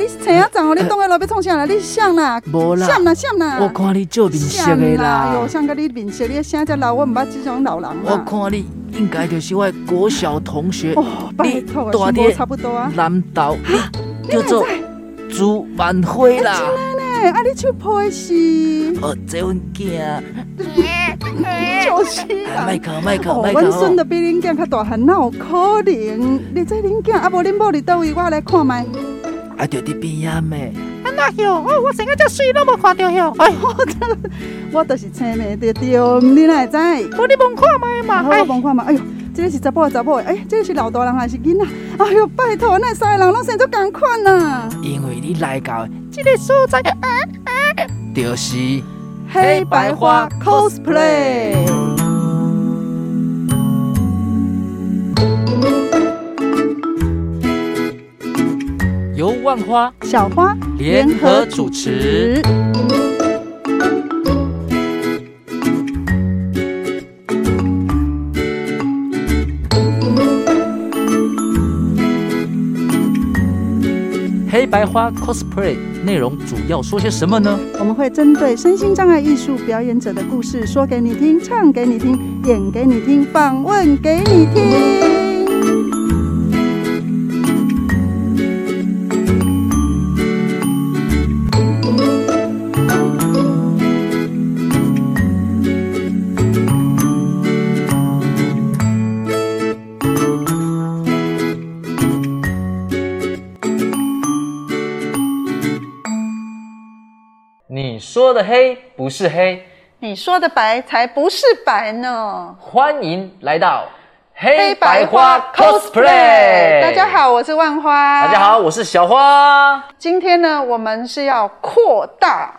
你青啊长哦，你当个老要创啥啦？你像啦？无啦，像啦像啦。我看你做面色的啦。哎呦，像个你面色，你声遮老，我唔捌这种老人。我看你应该就是我国小同学。哦，拜托，大爹差不多啊。南岛，你叫做朱万辉啦。哎，啊，你手破是？哦，这阮囝。就是啦。麦克，麦克，麦克。阮孙都比恁囝较大汉，哪有可能？你这恁囝，啊无恁某伫倒位，我来看麦。啊，就伫边呀咩？啊那哟，哦，我生个遮水拢无看到哟。哎，我都是青梅着着，你哪会知？我你望看麦嘛。好，我望看嘛。哎呦，这个是查甫查某？哎，这个是老大人还是囡仔？哎呦，拜托，那三个人拢生做共款呐。因为你来到这个所在，就是黑白花 cosplay。万花、小花联合主持。黑白花 cosplay 内容主要说些什么呢？我们会针对身心障碍艺术表演者的故事说给你听，唱给你听，演给你听，访问给你听。说的黑不是黑，你说的白才不是白呢。欢迎来到黑白花 cosplay。大家好，我是万花。大家好，我是小花。今天呢，我们是要扩大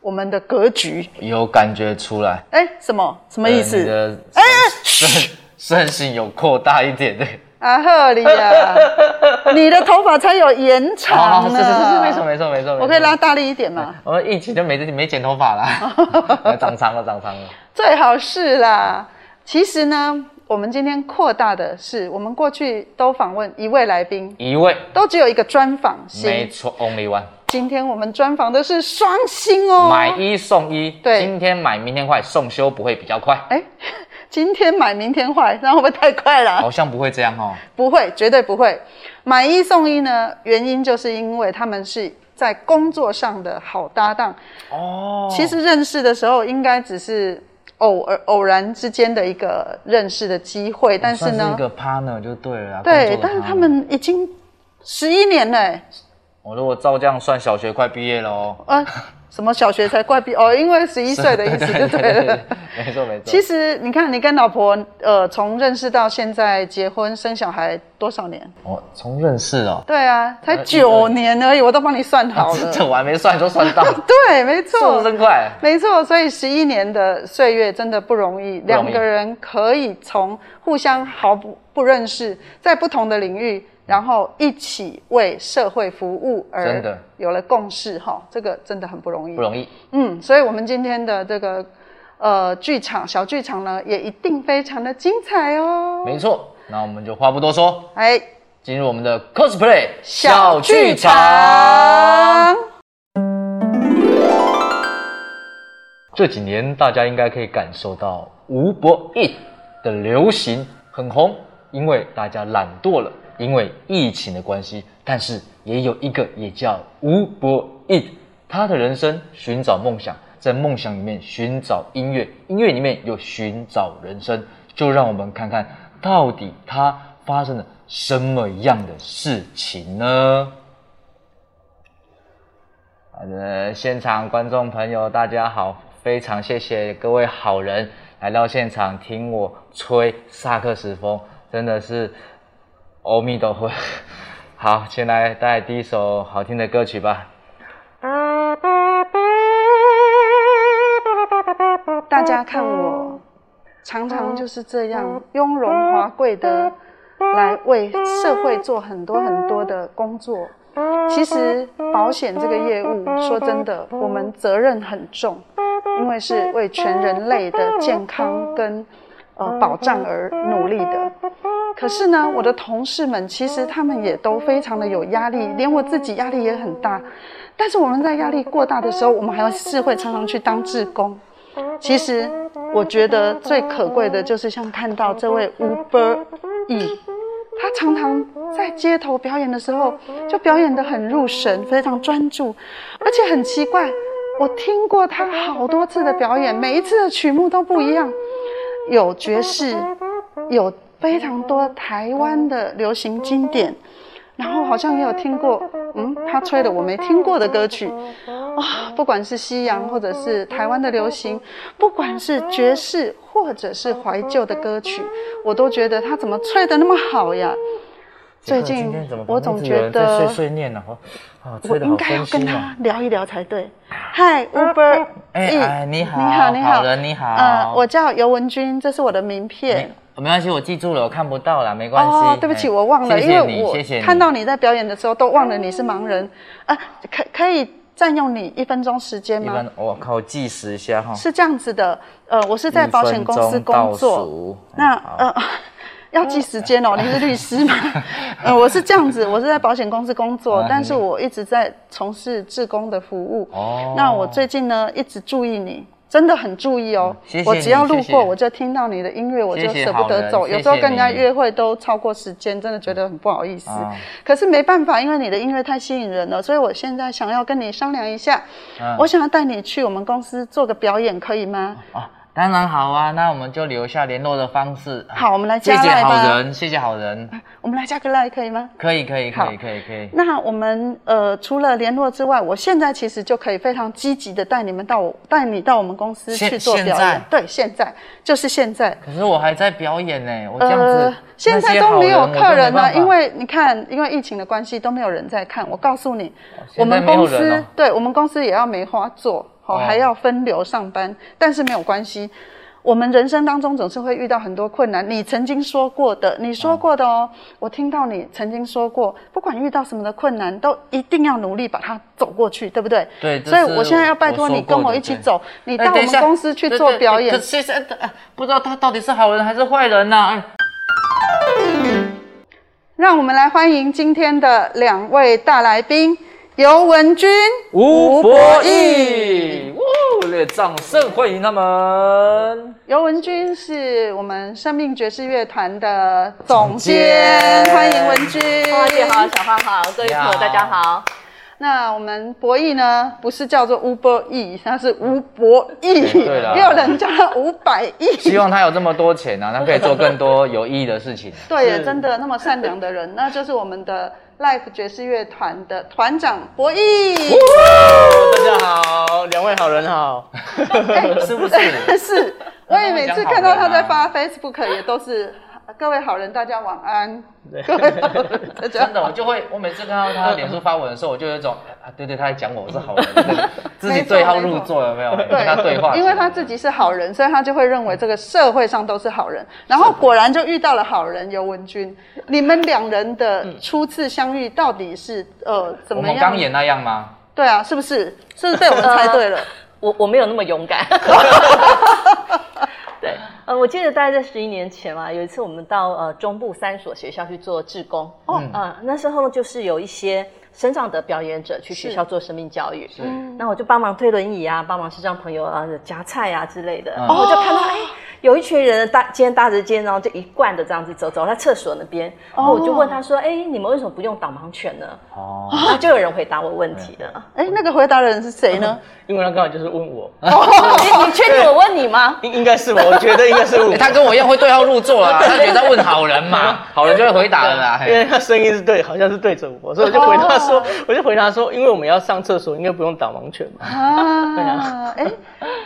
我们的格局，有感觉出来？哎，什么什么意思？哎，身身形有扩大一点，对。啊贺你呀！你的头发才有延长呢。是是是，没错没错没错。我可以拉大力一点吗？我们疫情就没没剪头发啦，长长了长长了。最好是啦。其实呢，我们今天扩大的是，我们过去都访问一位来宾，一位都只有一个专访。没错，Only One。今天我们专访的是双星哦，买一送一。对，今天买明天快，送修不会比较快。哎。今天买明天坏，这样会不会太快了？好像不会这样哦。不会，绝对不会。买一送一呢，原因就是因为他们是在工作上的好搭档哦。其实认识的时候应该只是偶尔偶然之间的一个认识的机会，但是呢，是一个 partner 就对了。对，但是他们已经十一年了。我如果照这样算，小学快毕业了哦。啊什么小学才怪毕哦？因为十一岁的意思就对了。没错没错。其实你看，你跟老婆呃，从认识到现在结婚生小孩多少年？哦，从认识哦。对啊，才九年而已，我都帮你算好了。这我还没算，都算到。对，没错。速度真快。没错，所以十一年的岁月真的不容易，两个人可以从互相毫不不认识，在不同的领域。然后一起为社会服务而有了共识哈，这个真的很不容易。不容易。嗯，所以我们今天的这个呃剧场小剧场呢，也一定非常的精彩哦。没错，那我们就话不多说，哎，进入我们的 cosplay 小剧场。这几年大家应该可以感受到 Uber Eats 的流行很红，因为大家懒惰了。因为疫情的关系，但是也有一个也叫 Uber Eats，他的人生寻找梦想，在梦想里面寻找音乐，音乐里面又寻找人生，就让我们看看到底他发生了什么样的事情呢？好的，现场观众朋友大家好，非常谢谢各位好人来到现场听我吹萨克斯风，真的是。阿弥陀佛，好，先来带第一首好听的歌曲吧。大家看我，常常就是这样雍容华贵的来为社会做很多很多的工作。其实保险这个业务，说真的，我们责任很重，因为是为全人类的健康跟。呃保障而努力的。可是呢，我的同事们其实他们也都非常的有压力，连我自己压力也很大。但是我们在压力过大的时候，我们还是会常常去当志工。其实我觉得最可贵的就是像看到这位 Uber E，他常常在街头表演的时候，就表演得很入神，非常专注，而且很奇怪，我听过他好多次的表演，每一次的曲目都不一样，有爵士，有。非常多台湾的流行经典，然后好像也有听过，嗯，他吹的我没听过的歌曲，啊、不管是西洋或者是台湾的流行，不管是爵士或者是怀旧的歌曲，我都觉得他怎么吹的那么好呀？最近我总觉得碎碎念呢，我应该要跟他聊一聊才对。嗨，Uber，哎，你好，你好，你好，人你好，呃，我叫尤文君，这是我的名片。没关系，我记住了，我看不到了，没关系。哦，对不起，我忘了，谢谢因为我看到你在表演的时候都忘了你是盲人啊。可可以占用你一分钟时间吗？我靠，我计时一下哈。是这样子的，呃，我是在保险公司工作。那呃，要记时间哦，你是律师吗？呃，我是这样子，我是在保险公司工作，但是我一直在从事志工的服务。哦。那我最近呢，一直注意你。真的很注意哦，谢谢我只要路过，我就听到你的音乐，我就舍不得走。谢谢有时候跟人家约会都超过时间，真的觉得很不好意思。嗯、可是没办法，因为你的音乐太吸引人了，所以我现在想要跟你商量一下，嗯、我想要带你去我们公司做个表演，可以吗？啊当然好啊，那我们就留下联络的方式。好，我们来加。谢谢好人，谢谢好人。我们来加个 LINE 可以吗？可以，可以，可以，可以，可以。那我们呃，除了联络之外，我现在其实就可以非常积极的带你们到我带你到我们公司去做表演。对，现在就是现在。可是我还在表演呢，我这样子。呃，现在都没有客人了，因为你看，因为疫情的关系都没有人在看。我告诉你，我们公司对我们公司也要梅花座。哦，还要分流上班，但是没有关系。我们人生当中总是会遇到很多困难。你曾经说过的，你说过的哦，我听到你曾经说过，不管遇到什么的困难，都一定要努力把它走过去，对不对？对。所以我现在要拜托你跟我一起走，你到我们公司去做表演。不知道他到底是好人还是坏人呢？让我们来欢迎今天的两位大来宾。尤文君、吴博义，热烈掌声欢迎他们。尤文君是我们生命爵士乐团的总监，欢迎文君。花姐好，小花好，各位朋友大家好。那我们博弈呢，不是叫做 Uber E，他是吴博弈，对了，也有人叫他五百亿。希望他有这么多钱啊，他可以做更多有意义的事情。对，是真的那么善良的人，那就是我们的。Life 爵士乐团的团长博弈，大家好，两位好人好，欸、是不是？是，我也每次看到他在发 Facebook 也都是。各位好人，大家晚安。对各位好人，真的，我就会，我每次看到他脸书发文的时候，我就有一种啊，对对，他在讲我，我是好人，自己对号入座，有没有？对跟他对话，因为他自己是好人，所以他就会认为这个社会上都是好人。然后果然就遇到了好人尤文君。你们两人的初次相遇到底是呃怎么样？我们刚演那样吗？对啊，是不是？是不是被我们猜对了？呃、我我没有那么勇敢。对，呃，我记得大概在十一年前嘛，有一次我们到呃中部三所学校去做志工，哦，啊、呃，那时候就是有一些生长的表演者去学校做生命教育，嗯，那我就帮忙推轮椅啊，帮忙是让朋友啊夹菜啊之类的，我就看到哎。哦有一群人搭肩搭着肩，然后就一贯的这样子走，走在厕所那边。然后我就问他说：“哎，你们为什么不用导盲犬呢？”哦，那就有人回答我问题了。哎，那个回答的人是谁呢？因为他刚好就是问我。你你确定我问你吗？应应该是我，我觉得应该是我。他跟我一样会对号入座啊，他觉得在问好人嘛，好人就会回答了啦。因为他声音是对，好像是对着我，所以我就回答说，我就回答说，因为我们要上厕所，应该不用导盲犬嘛。啊，哎，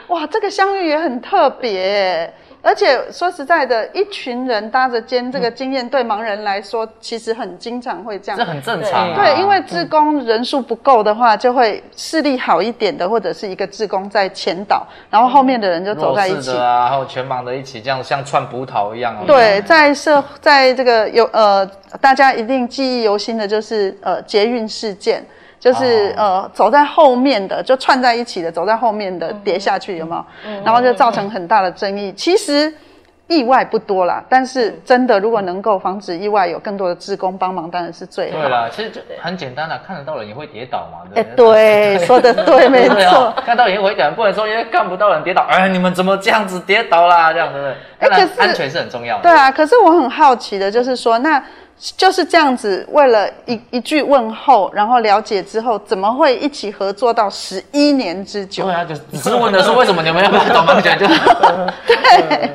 哇，这个相遇也很特别。而且说实在的，一群人搭着肩，这个经验对盲人来说，其实很经常会这样。这很正常啊。对，因为志工人数不够的话，就会视力好一点的，或者是一个志工在前导，然后后面的人就走在一起。啊，还有全盲的一起，这样像串葡萄一样。对，在社，在这个有呃，大家一定记忆犹新的就是呃捷运事件。就是呃，走在后面的就串在一起的，走在后面的跌下去有没有？然后就造成很大的争议。其实意外不多啦，但是真的如果能够防止意外，有更多的志工帮忙，当然是最好。对啦，其实就很简单啦，看得到人也会跌倒嘛。哎，对，说的对，没错。看到人也会跌，不能说因为看不到人跌倒，哎，你们怎么这样子跌倒啦？这样对不对？当然安全是很重要的。对啊，可是我很好奇的就是说，那就是这样子，为了一一句问候，然后了解之后，怎么会一起合作到十一年之久？对啊，就只是问的是为什么你们要不要帮忙讲，就对。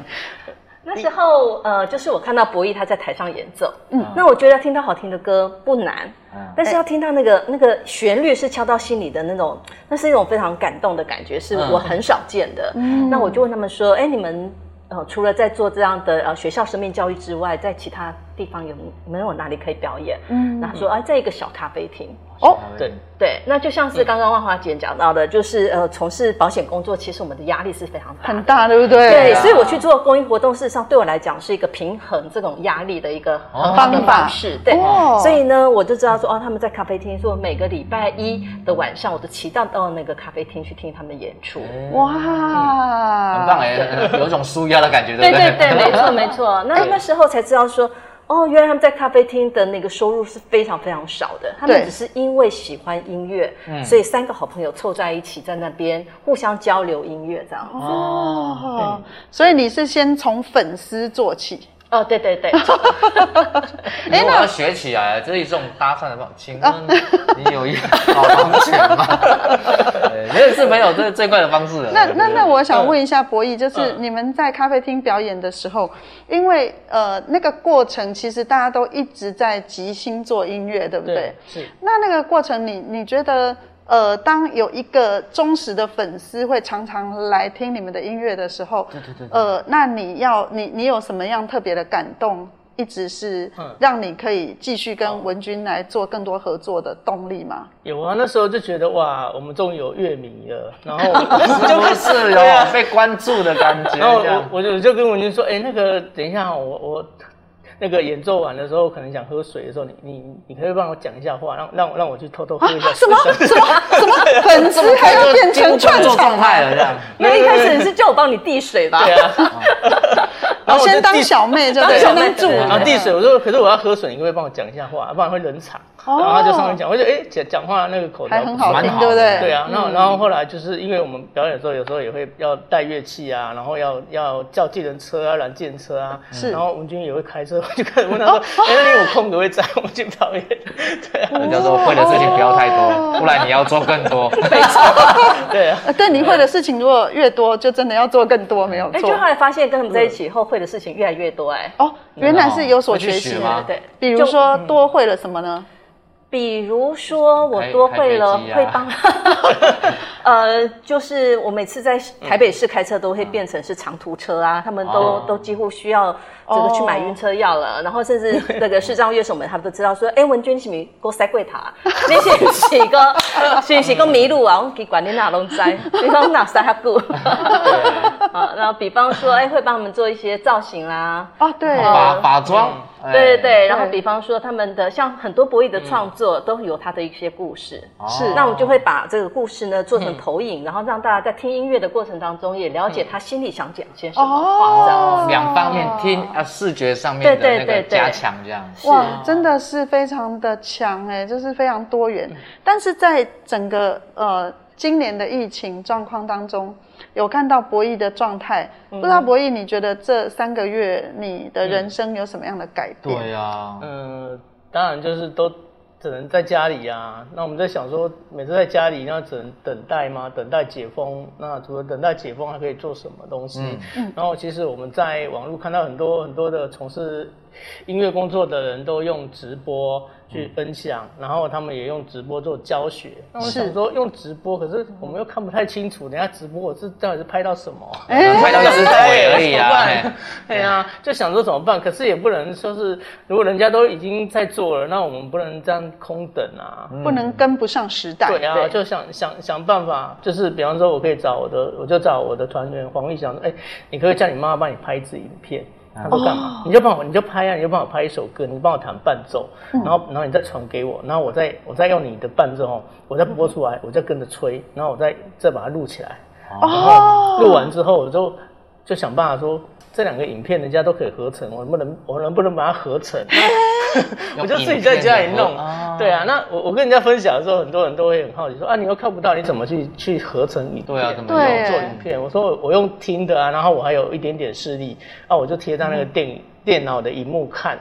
那时候，呃，就是我看到博弈他在台上演奏，嗯，那我觉得听到好听的歌不难，嗯，但是要听到那个那个旋律是敲到心里的那种，那是一种非常感动的感觉，是我很少见的。嗯，那我就问他们说，哎，你们呃除了在做这样的呃学校生命教育之外，在其他地方有没有哪里可以表演？嗯，那说，哎，在一个小咖啡厅。哦，对对，那就像是刚刚万花姐讲到的，嗯、就是呃，从事保险工作，其实我们的压力是非常大很大，对不对？对，所以我去做公益活动，事实上对我来讲是一个平衡这种压力的一个很好的方式。哦、对，哦、所以呢，我就知道说，哦，他们在咖啡厅，说每个礼拜一的晚上，我都骑到到那个咖啡厅去听他们演出。哇，嗯、很棒哎，有一种舒压的感觉，对对对，没错没错。那那时候才知道说。哦，原来他们在咖啡厅的那个收入是非常非常少的。他们只是因为喜欢音乐，对所以三个好朋友凑在一起，在那边互相交流音乐，这样。哦，对所以你是先从粉丝做起。哦，对对对，哎，我要学起来，这是一种搭讪的方法。请问你有一好方钱吗？认识朋友这是最快的方式。那那那，我想问一下博弈，就是你们在咖啡厅表演的时候，因为呃那个过程其实大家都一直在即兴做音乐，对不对？是。那那个过程，你你觉得？呃，当有一个忠实的粉丝会常常来听你们的音乐的时候，对对对，呃，那你要你你有什么样特别的感动，一直是让你可以继续跟文君来做更多合作的动力吗？有啊，那时候就觉得哇，我们终于有乐迷了，然后 就是 有被关注的感觉。然后我我就就跟文君说，哎，那个等一下，我我。那个演奏完的时候，可能想喝水的时候，你你你可以帮我讲一下话，让让让我去偷偷喝一下。什么什么什么？粉丝还要变成串场状态了这样？那一开始你是叫我帮你递水吧？对啊。然后先当小妹就当小妹助理。然后递水，我说可是我要喝水，你可不可以帮我讲一下话，不然会冷场。然后他就上面讲，我就哎讲讲话那个口条很好听，对不对？对啊。然后然后后来就是因为我们表演的时候，有时候也会要带乐器啊，然后要要叫计程车啊，拦计程车啊。是。然后文君也会开车，就开始问他说：“哎，那你有空可不可以载我们去表演？” 对啊。人家说会的事情不要太多，不然你要做更多。没错。对啊。但你会的事情如果越多，就真的要做更多，没有错。哎，就后来发现跟他们在一起以后，会的事情越来越多哎。哦，原来是有所学习吗？对。比如说多会了什么呢？比如说，我多会了，会帮，呃，就是我每次在台北市开车都会变成是长途车啊，他们都都几乎需要这个去买晕车药了，然后甚至那个视障乐手们，他们都知道说，哎，文君是咪过塞柜塔，你是是个，是是个迷路啊，我给管你哪拢在，你说哪塞哈固，啊，然后比方说，哎，会帮他们做一些造型啦，哦，对，化化妆。对对对，然后比方说他们的像很多博弈的创作都有他的一些故事，是，那我们就会把这个故事呢做成投影，然后让大家在听音乐的过程当中也了解他心里想讲些什么话，这样两方面听啊，视觉上面的那个加强这样，哇，真的是非常的强哎，就是非常多元，但是在整个呃今年的疫情状况当中。有看到博弈的状态，不知道博弈，你觉得这三个月你的人生有什么样的改变？对呀，嗯，当然就是都只能在家里啊。那我们在想说，每次在家里，那只能等待吗？等待解封？那除了等待解封，还可以做什么东西？嗯，然后其实我们在网络看到很多很多的从事音乐工作的人都用直播。去分享，然后他们也用直播做教学。那我想说用直播，可是我们又看不太清楚，人家直播我是到底是拍到什么？拍到一只腿而已啊！对啊，就想说怎么办？可是也不能说是，如果人家都已经在做了，那我们不能这样空等啊，不能跟不上时代。对啊，就想想想办法，就是比方说，我可以找我的，我就找我的团员黄玉祥说，哎，你可以叫你妈妈帮你拍一支影片。他说干嘛？你就帮我，你就拍啊，你就帮我拍一首歌，你帮我弹伴奏，然后然后你再传给我，然后我再我再用你的伴奏，我再播出来，我再跟着吹，然后我再再把它录起来，然后录完之后我就就想办法说这两个影片人家都可以合成，我能不能我能不能把它合成？我就自己在家里弄。对啊，那我我跟人家分享的时候，很多人都会很好奇说啊，你又看不到，你怎么去去合成影片？对啊，怎么做影片？我说我用听的啊，然后我还有一点点视力，啊，我就贴在那个电电脑的荧幕看。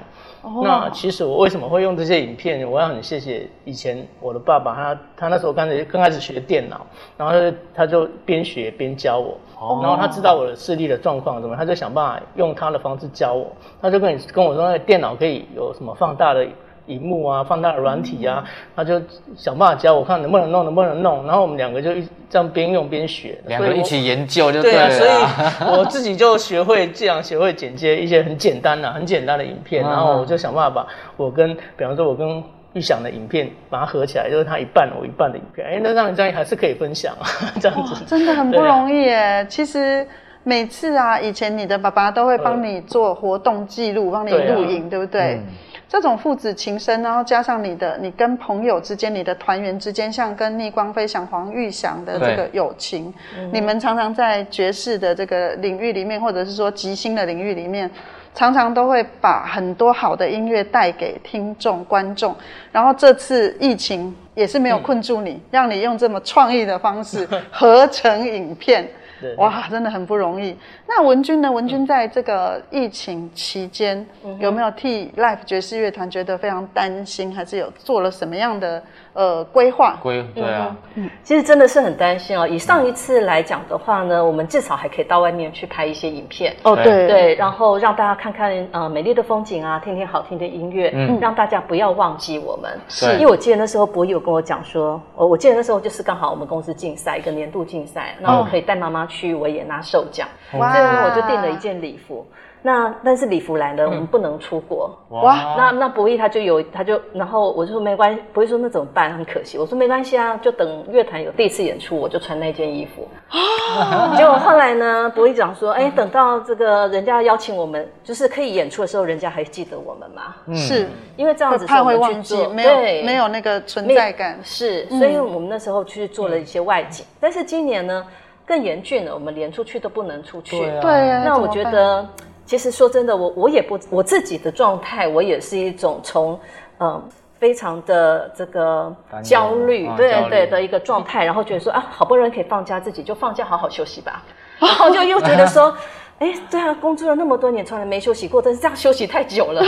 那其实我为什么会用这些影片？我要很谢谢以前我的爸爸，他他那时候刚才刚开始学电脑，然后他就边学边教我，然后他知道我的视力的状况怎么，他就想办法用他的方式教我，他就跟你跟我说，那个电脑可以有什么放大的。荧幕啊，放大的软体啊，他就想办法教我看能不能弄，能不能弄。然后我们两个就一这样边用边学，两个一起研究就对了。对啊，所以我自己就学会这样，学会剪接一些很简单的、很简单的影片。然后我就想办法把我跟，比方说我跟玉想的影片把它合起来，就是他一半我一半的影片。哎，那这样这样还是可以分享啊，这样子真的很不容易耶。其实每次啊，以前你的爸爸都会帮你做活动记录，帮你录影，对不对？这种父子情深，然后加上你的，你跟朋友之间，你的团员之间，像跟逆光飞翔黄玉祥的这个友情，你们常常在爵士的这个领域里面，或者是说即兴的领域里面，常常都会把很多好的音乐带给听众观众。然后这次疫情也是没有困住你，让你用这么创意的方式合成影片。哇，真的很不容易。那文君呢？文君在这个疫情期间，嗯、有没有替 Life 爵士乐团觉得非常担心，还是有做了什么样的？呃，规划？规对啊，嗯，其实真的是很担心哦。以上一次来讲的话呢，我们至少还可以到外面去拍一些影片。哦，对。对，然后让大家看看呃美丽的风景啊，听听好听的音乐，嗯，让大家不要忘记我们。是，因为我记得那时候博弈有跟我讲说，我我记得那时候就是刚好我们公司竞赛一个年度竞赛，然后我可以带妈妈去维也纳受奖，哇，所以呢我就订了一件礼服。那但是礼服来了，我们不能出国。哇，那那博弈他就有他就，然后我就说没关系，博弈说那怎么办？很可惜。我说没关系啊，就等乐团有第一次演出，我就穿那件衣服。结果后来呢，博弈讲说，哎，等到这个人家邀请我们，就是可以演出的时候，人家还记得我们吗？是因为这样子怕会忘记，没有没有那个存在感。是，所以我们那时候去做了一些外景。但是今年呢，更严峻了，我们连出去都不能出去。对啊，那我觉得。其实说真的，我我也不我自己的状态，我也是一种从嗯非常的这个焦虑，对对的一个状态，然后觉得说啊，好不容易可以放假，自己就放假好好休息吧，然后就又觉得说，哎，对啊，工作了那么多年，从来没休息过，但是这样休息太久了，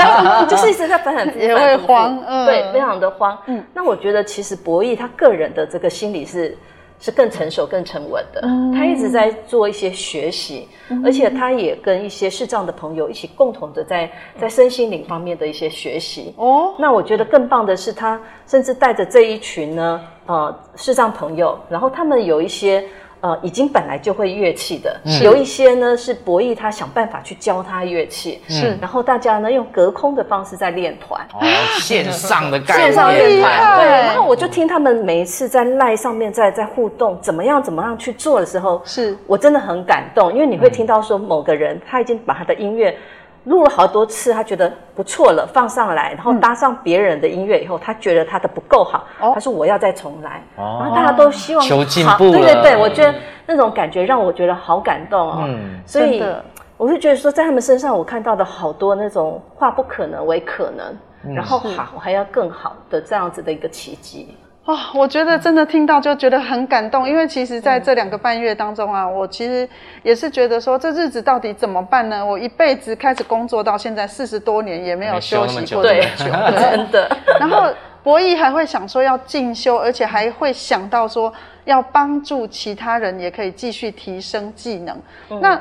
就是一直在反反复复，也会慌，嗯，对，非常的慌。嗯，那我觉得其实博弈他个人的这个心理是。是更成熟、更沉稳的。嗯、他一直在做一些学习，嗯、而且他也跟一些视障的朋友一起共同的在在身心灵方面的一些学习。哦，那我觉得更棒的是，他甚至带着这一群呢，呃，视障朋友，然后他们有一些。呃，已经本来就会乐器的，是有一些呢是博弈，他想办法去教他乐器，是，然后大家呢用隔空的方式在练团，哦，线上的概念，线上练团，对，然后我就听他们每一次在赖上面在在互动，怎么样怎么样去做的时候，是我真的很感动，因为你会听到说某个人他已经把他的音乐。录了好多次，他觉得不错了，放上来，然后搭上别人的音乐以后，他觉得他的不够好，他说我要再重来，然后大家都希望求进步。对对对，我觉得那种感觉让我觉得好感动哦。嗯，所以我是觉得说，在他们身上我看到的好多那种化不可能为可能，然后好还要更好的这样子的一个奇迹。啊、哦，我觉得真的听到就觉得很感动，因为其实在这两个半月当中啊，我其实也是觉得说，这日子到底怎么办呢？我一辈子开始工作到现在四十多年，也没有休息过这么久，真的。然后博弈还会想说要进修，而且还会想到说要帮助其他人，也可以继续提升技能。嗯、那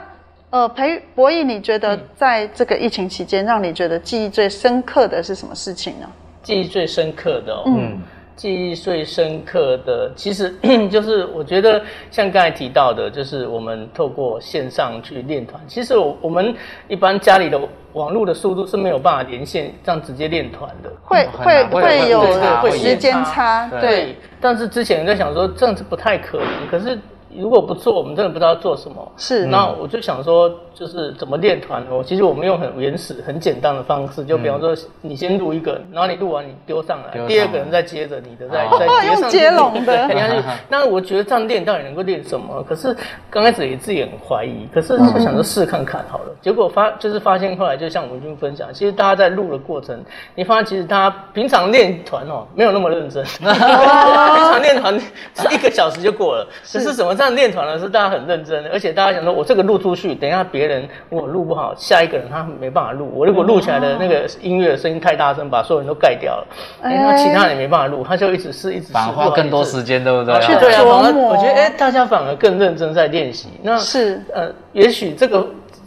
呃，培博弈，你觉得在这个疫情期间，让你觉得记忆最深刻的是什么事情呢？记忆最深刻的、哦，嗯。记忆最深刻的，其实 就是我觉得像刚才提到的，就是我们透过线上去练团。其实我我们一般家里的网络的速度是没有办法连线这样直接练团的，会会会有时间差，对。但是之前在想说这样子不太可能，可是如果不做，我们真的不知道做什么。是，那我就想说，就是怎么练团哦。其实我们用很原始、很简单的方式，就比方说，你先录一个，然后你录完你丢上来，第二个人再接着你的，再再接上去。接龙的。那我觉得这样练到底能够练什么？可是刚开始也自己很怀疑，可是就想说试看看好了。结果发就是发现后来，就像文军分享，其实大家在录的过程，你发现其实大家平常练团哦，没有那么认真。平常练团是一个小时就过了，可是怎么这样练团呢？是大家很认真，而且大家想说，我这个录出去，等一下别人我录不好，下一个人他没办法录。我如果录起来的那个音乐声音太大声，把所有人都盖掉了，哎，那其他人没办法录，他就一直试，一直试，反而花更多时间，对不对？去对啊，反而我觉得，哎，大家反而更认真在练习。那是呃，也许这个。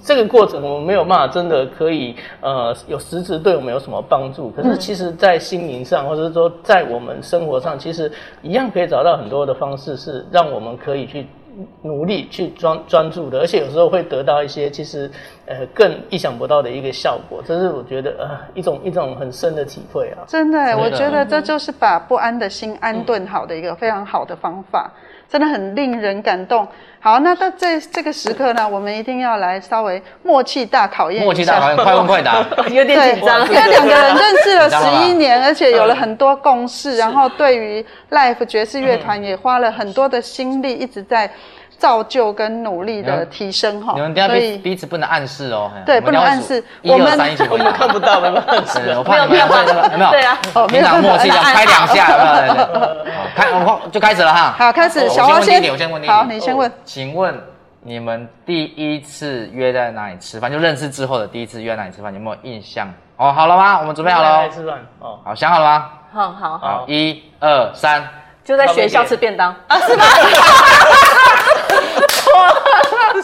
这个过程我们没有办法真的可以呃有实质对我们有什么帮助，可是其实，在心灵上或者是说在我们生活上，其实一样可以找到很多的方式，是让我们可以去努力去专专注的，而且有时候会得到一些其实呃更意想不到的一个效果，这是我觉得呃一种一种很深的体会啊。真的，我觉得这就是把不安的心安顿好的一个非常好的方法。真的很令人感动。好，那到这这个时刻呢，我们一定要来稍微默契大考验。默契大考验，快问快答，有点紧张。因为两个人认识了 十一年，而且有了很多共识，然后对于 Life 爵士乐团也花了很多的心力，一直在。造就跟努力的提升哈，你们等下彼彼此不能暗示哦。对，不能暗示。一二三，一起我们看不到，没有暗示。我怕你们会那个，有没有？对啊，平常默契的拍两下？开，我就开始了哈。好，开始。小王先，我先问你。好，你先问。请问你们第一次约在哪里吃饭？就认识之后的第一次约在哪里吃饭？有没有印象？哦，好了吗？我们准备好了。来吃饭。哦，好，想好了吗？好好好。一二三，就在学校吃便当啊？是吗？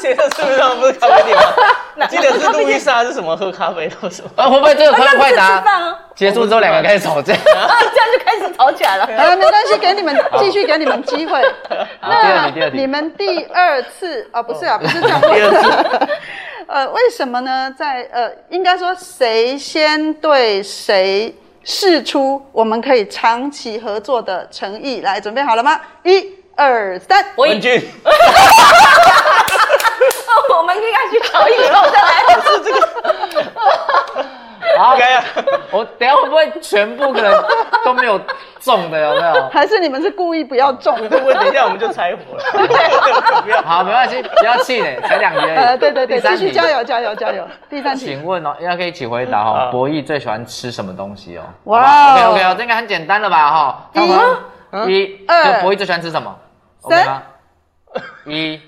之前的是不是不是咖啡店吗？记得是路易莎还是什么喝咖啡都是。啊，会不会这个快问快答？结束之后两个开始吵架，这样就开始吵起来了。啊，没关系，给你们继续给你们机会。那你们第二次啊，不是啊，不是这样。第二次。呃，为什么呢？在呃，应该说谁先对谁试出我们可以长期合作的诚意？来，准备好了吗？一。二三，文君，我们应该去考以后再来。是这个，好，OK 啊。我等下会不会全部可能都没有中的？有没有？还是你们是故意不要中？会不会等一下我们就拆火了？好，没关系，不要气馁，才两题而已。呃，对对对，继续加油加油加油。第三题，请问哦，大家可以一起回答哦。博弈最喜欢吃什么东西哦？哇，OK OK 哦，这应该很简单了吧？哈，一、一、二，博弈最喜欢吃什么？三一，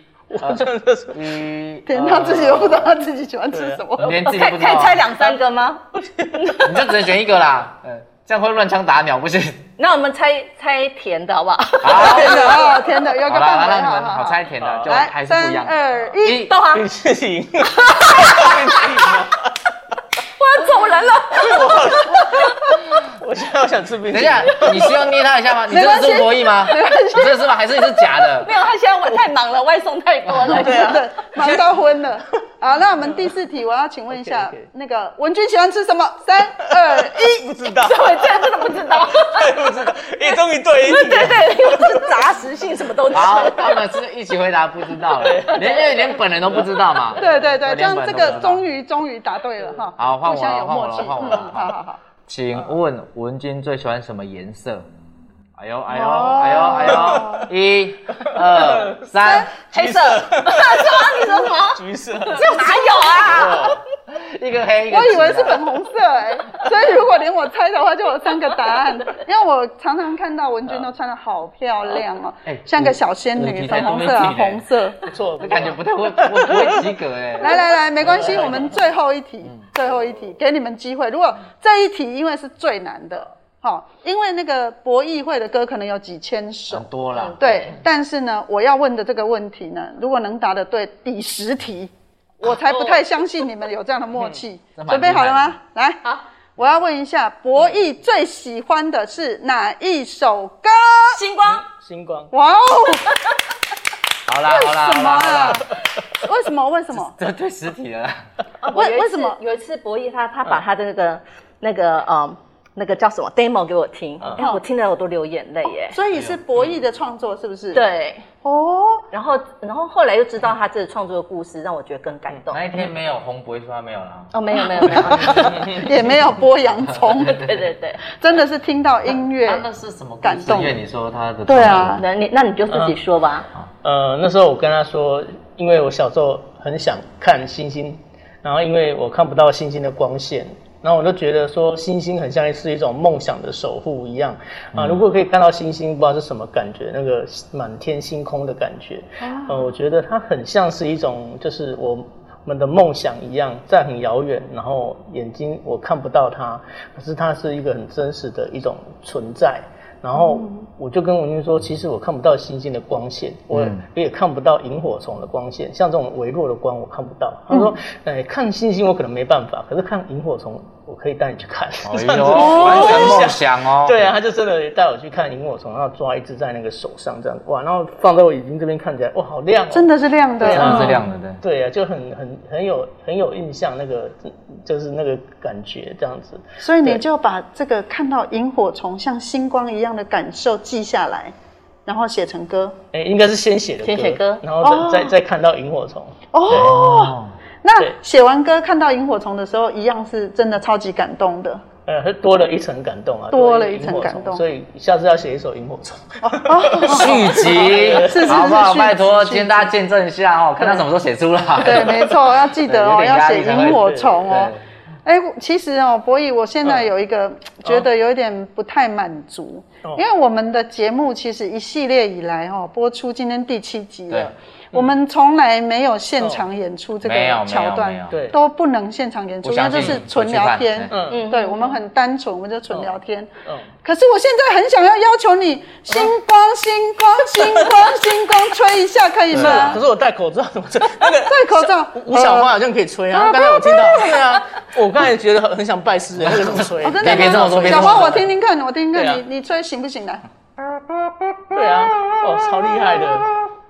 我真的是一，连他自己都不知道他自己喜欢吃什么，连自己都不知道。可以猜两三个吗？你就只能选一个啦。嗯，这样会乱枪打鸟，不行。那我们猜猜甜的好不好？好，甜的啊，甜的，有个办法。那你们好猜甜的，就还是不一样。三二一，豆花。冰淇淋。我要走人了。我现在我想吃冰淇淋。等一下，你需要捏他一下吗？你真的是博弈吗？你这是吗？还是你是假的？没有，他现在我太忙了，外送太多了。对啊，忙到昏了。好，那我们第四题，我要请问一下，那个文君喜欢吃什么？三二一，不知道。对，这样真的不知道。不知道。也终于对一题。对对，因为是杂食性，什么都吃。好，他们是一起回答不知道，连因为连本人都不知道嘛。对对对，这样这个终于终于答对了哈。好，换我了，换我了，换我了。好好好。请问文君最喜欢什么颜色？哎呦哎呦哎呦哎呦！一、二、三，黑色。什么？你说什么？橘色。这哪有啊？一个黑，一个。我以为是粉红色哎，所以如果连我猜的话，就有三个答案。因为我常常看到文君都穿的好漂亮哦，像个小仙女，粉红色啊，红色。不错，感觉不太会，不不会及格哎。来来来，没关系，我们最后一题，最后一题，给你们机会。如果这一题因为是最难的。好，因为那个博弈会的歌可能有几千首，很多了。对，但是呢，我要问的这个问题呢，如果能答得对，第十题，我才不太相信你们有这样的默契。准备好了吗？来，好，我要问一下，博弈最喜欢的是哪一首歌？星光，星光。哇哦！好啦，好啦，为什么啊？为什么？为什么？这对十题了。为为什么？有一次博弈他他把他的那个那个嗯。那个叫什么 demo 给我听，嗯哎，我听了我都流眼泪耶。所以是博弈的创作，是不是？。对，哦，然后然后后来又知道他这个创作的故事，让我觉得更感动。那一天没有红，不会说他没有了。哦，没有没有 没有，也没有剥洋葱，对对对，真的是听到音乐。啊那是什么感动因为你说他的对啊那你那你就自己说吧。呃，那时候我跟他说，因为我小时候很想看星星，然后因为我看不到星星的光线，然后我就觉得说星星很像是一种梦想的守护一样啊。如果可以看到星星，不知道是什么感觉，那个满天星空的感觉，呃，我觉得它很像是一种就是我们的梦想一样，在很遥远，然后眼睛我看不到它，可是它是一个很真实的一种存在。然后我就跟文君说，其实我看不到星星的光线，我也看不到萤火虫的光线，像这种微弱的光我看不到。他说，哎，看星星我可能没办法，可是看萤火虫我可以带你去看。哎呦，完全梦想哦。对啊，他就真的带我去看萤火虫，然后抓一只在那个手上这样，哇，然后放在我眼睛这边看起来，哇，好亮哦，真的是亮的，真的是亮的，对。对啊，就很很很有很有印象，那个就是那个感觉这样子。所以你就把这个看到萤火虫像星光一样的感受记下来，然后写成歌。哎，应该是先写的歌，先写歌，然后再再再看到萤火虫。哦，那写完歌看到萤火虫的时候，一样是真的超级感动的。呃，多了一层感动啊，多了一层感动，所以下次要写一首萤火虫续集，好不好？拜托，今天大家见证一下哦，看他什么时候写出来。对，没错，要记得哦，要写萤火虫哦。哎，其实哦，博弈，我现在有一个觉得有一点不太满足，因为我们的节目其实一系列以来哦，播出今天第七集了。我们从来没有现场演出这个桥段，对，都不能现场演出，因为这是纯聊天。嗯嗯，对，我们很单纯，我们就纯聊天。嗯，可是我现在很想要要求你，星光，星光，星光，星光，吹一下可以吗？可是我戴口罩怎么吹？那个戴口罩，吴小花好像可以吹啊。刚才我听到，对啊，我刚才觉得很很想拜师，那个怎么吹？真的别这么说，小花，我听听看，我听听看，你你吹行不行？来，对啊，哦，超厉害的。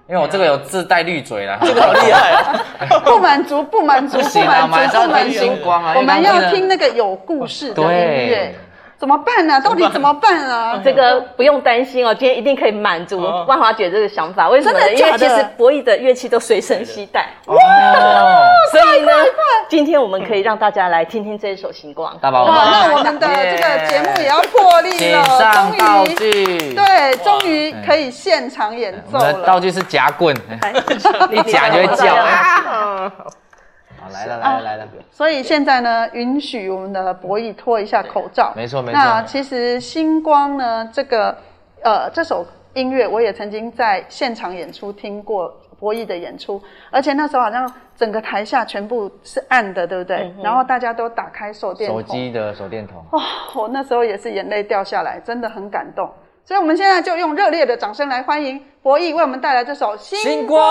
因为我这个有自带绿嘴啦，这个好厉害，不满足，不满足，不满足，不满足。星光啊，我们要听那个有故事的音乐，怎么办呢？到底怎么办啊？这个不用担心哦，今天一定可以满足万华姐这个想法。为什么呢？因为其实博弈的乐器都随身携带。哇！所以呢，今天我们可以让大家来听听这一首《星光》。大宝，哇！那我们的这个节目也要破例了，终于，对，终于可以现场演奏了。道具是夹棍，你夹 就会叫啊！好，来了，来了，来了。所以现在呢，允许我们的博弈脱一下口罩。没错，没错。那其实《星光》呢，这个呃这首音乐，我也曾经在现场演出听过博弈的演出，而且那时候好像整个台下全部是暗的，对不对？然后大家都打开手电筒，手机的手电筒。哇，我那时候也是眼泪掉下来，真的很感动。所以我们现在就用热烈的掌声来欢迎博弈为我们带来这首《星光》。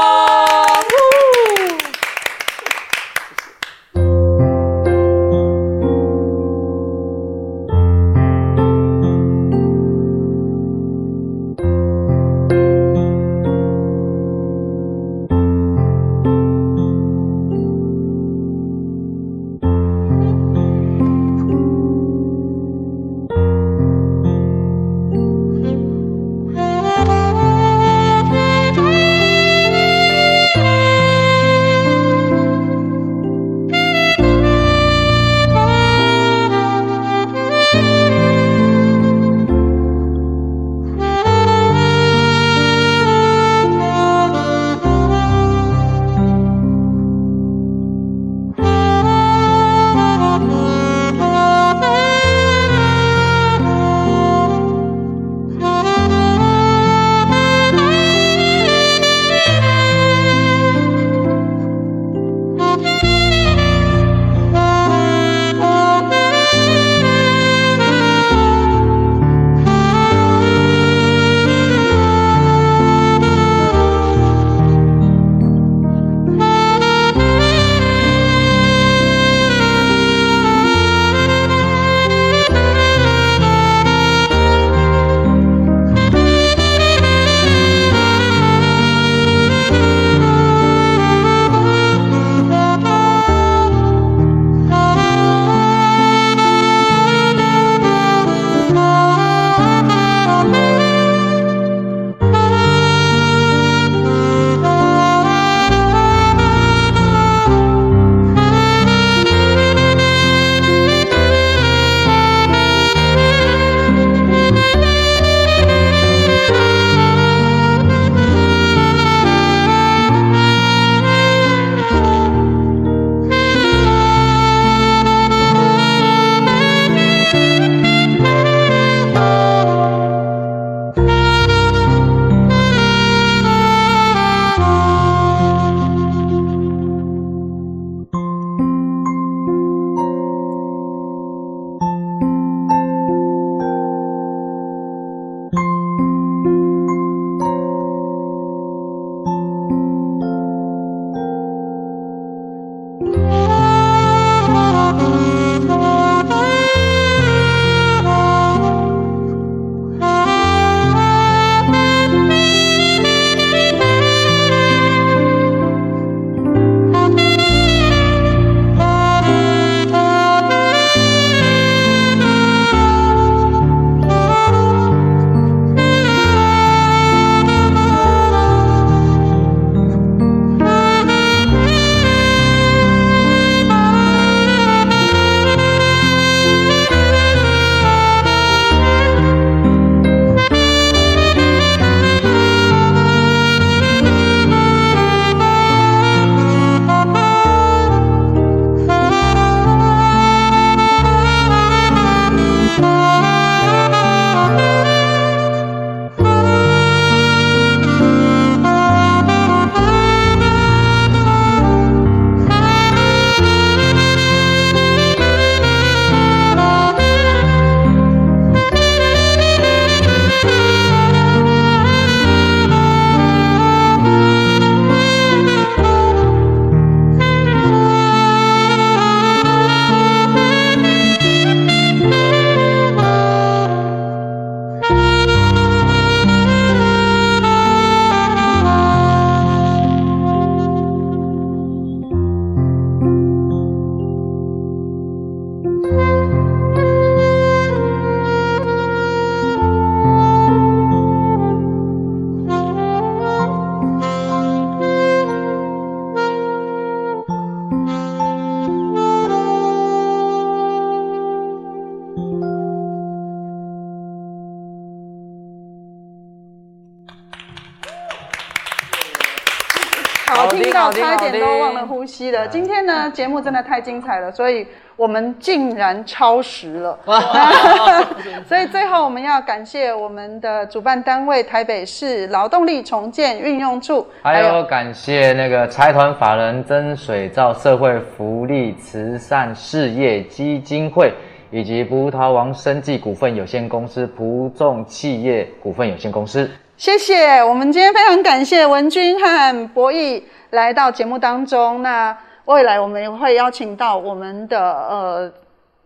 呼吸了。今天呢，节目真的太精彩了，所以我们竟然超时了。所以最后我们要感谢我们的主办单位台北市劳动力重建运用处，还有感谢那个财团法人真水造社会福利慈善事业基金会。以及葡萄王生技股份有限公司、葡众企业股份有限公司，谢谢。我们今天非常感谢文君和博弈来到节目当中。那未来我们也会邀请到我们的呃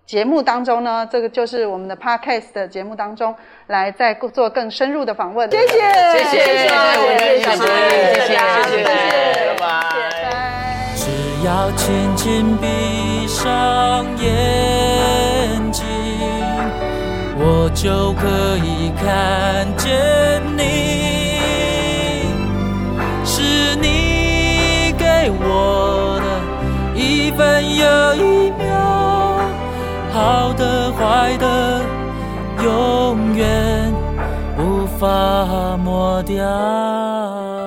节目当中呢，这个就是我们的 Podcast 的节目当中来再做更深入的访问。谢谢，谢谢，谢谢，谢谢，谢谢，谢谢，谢谢，拜拜。只要轻轻闭上眼睛，就可以看见你，是你给我的一分又一秒，好的坏的，永远无法抹掉。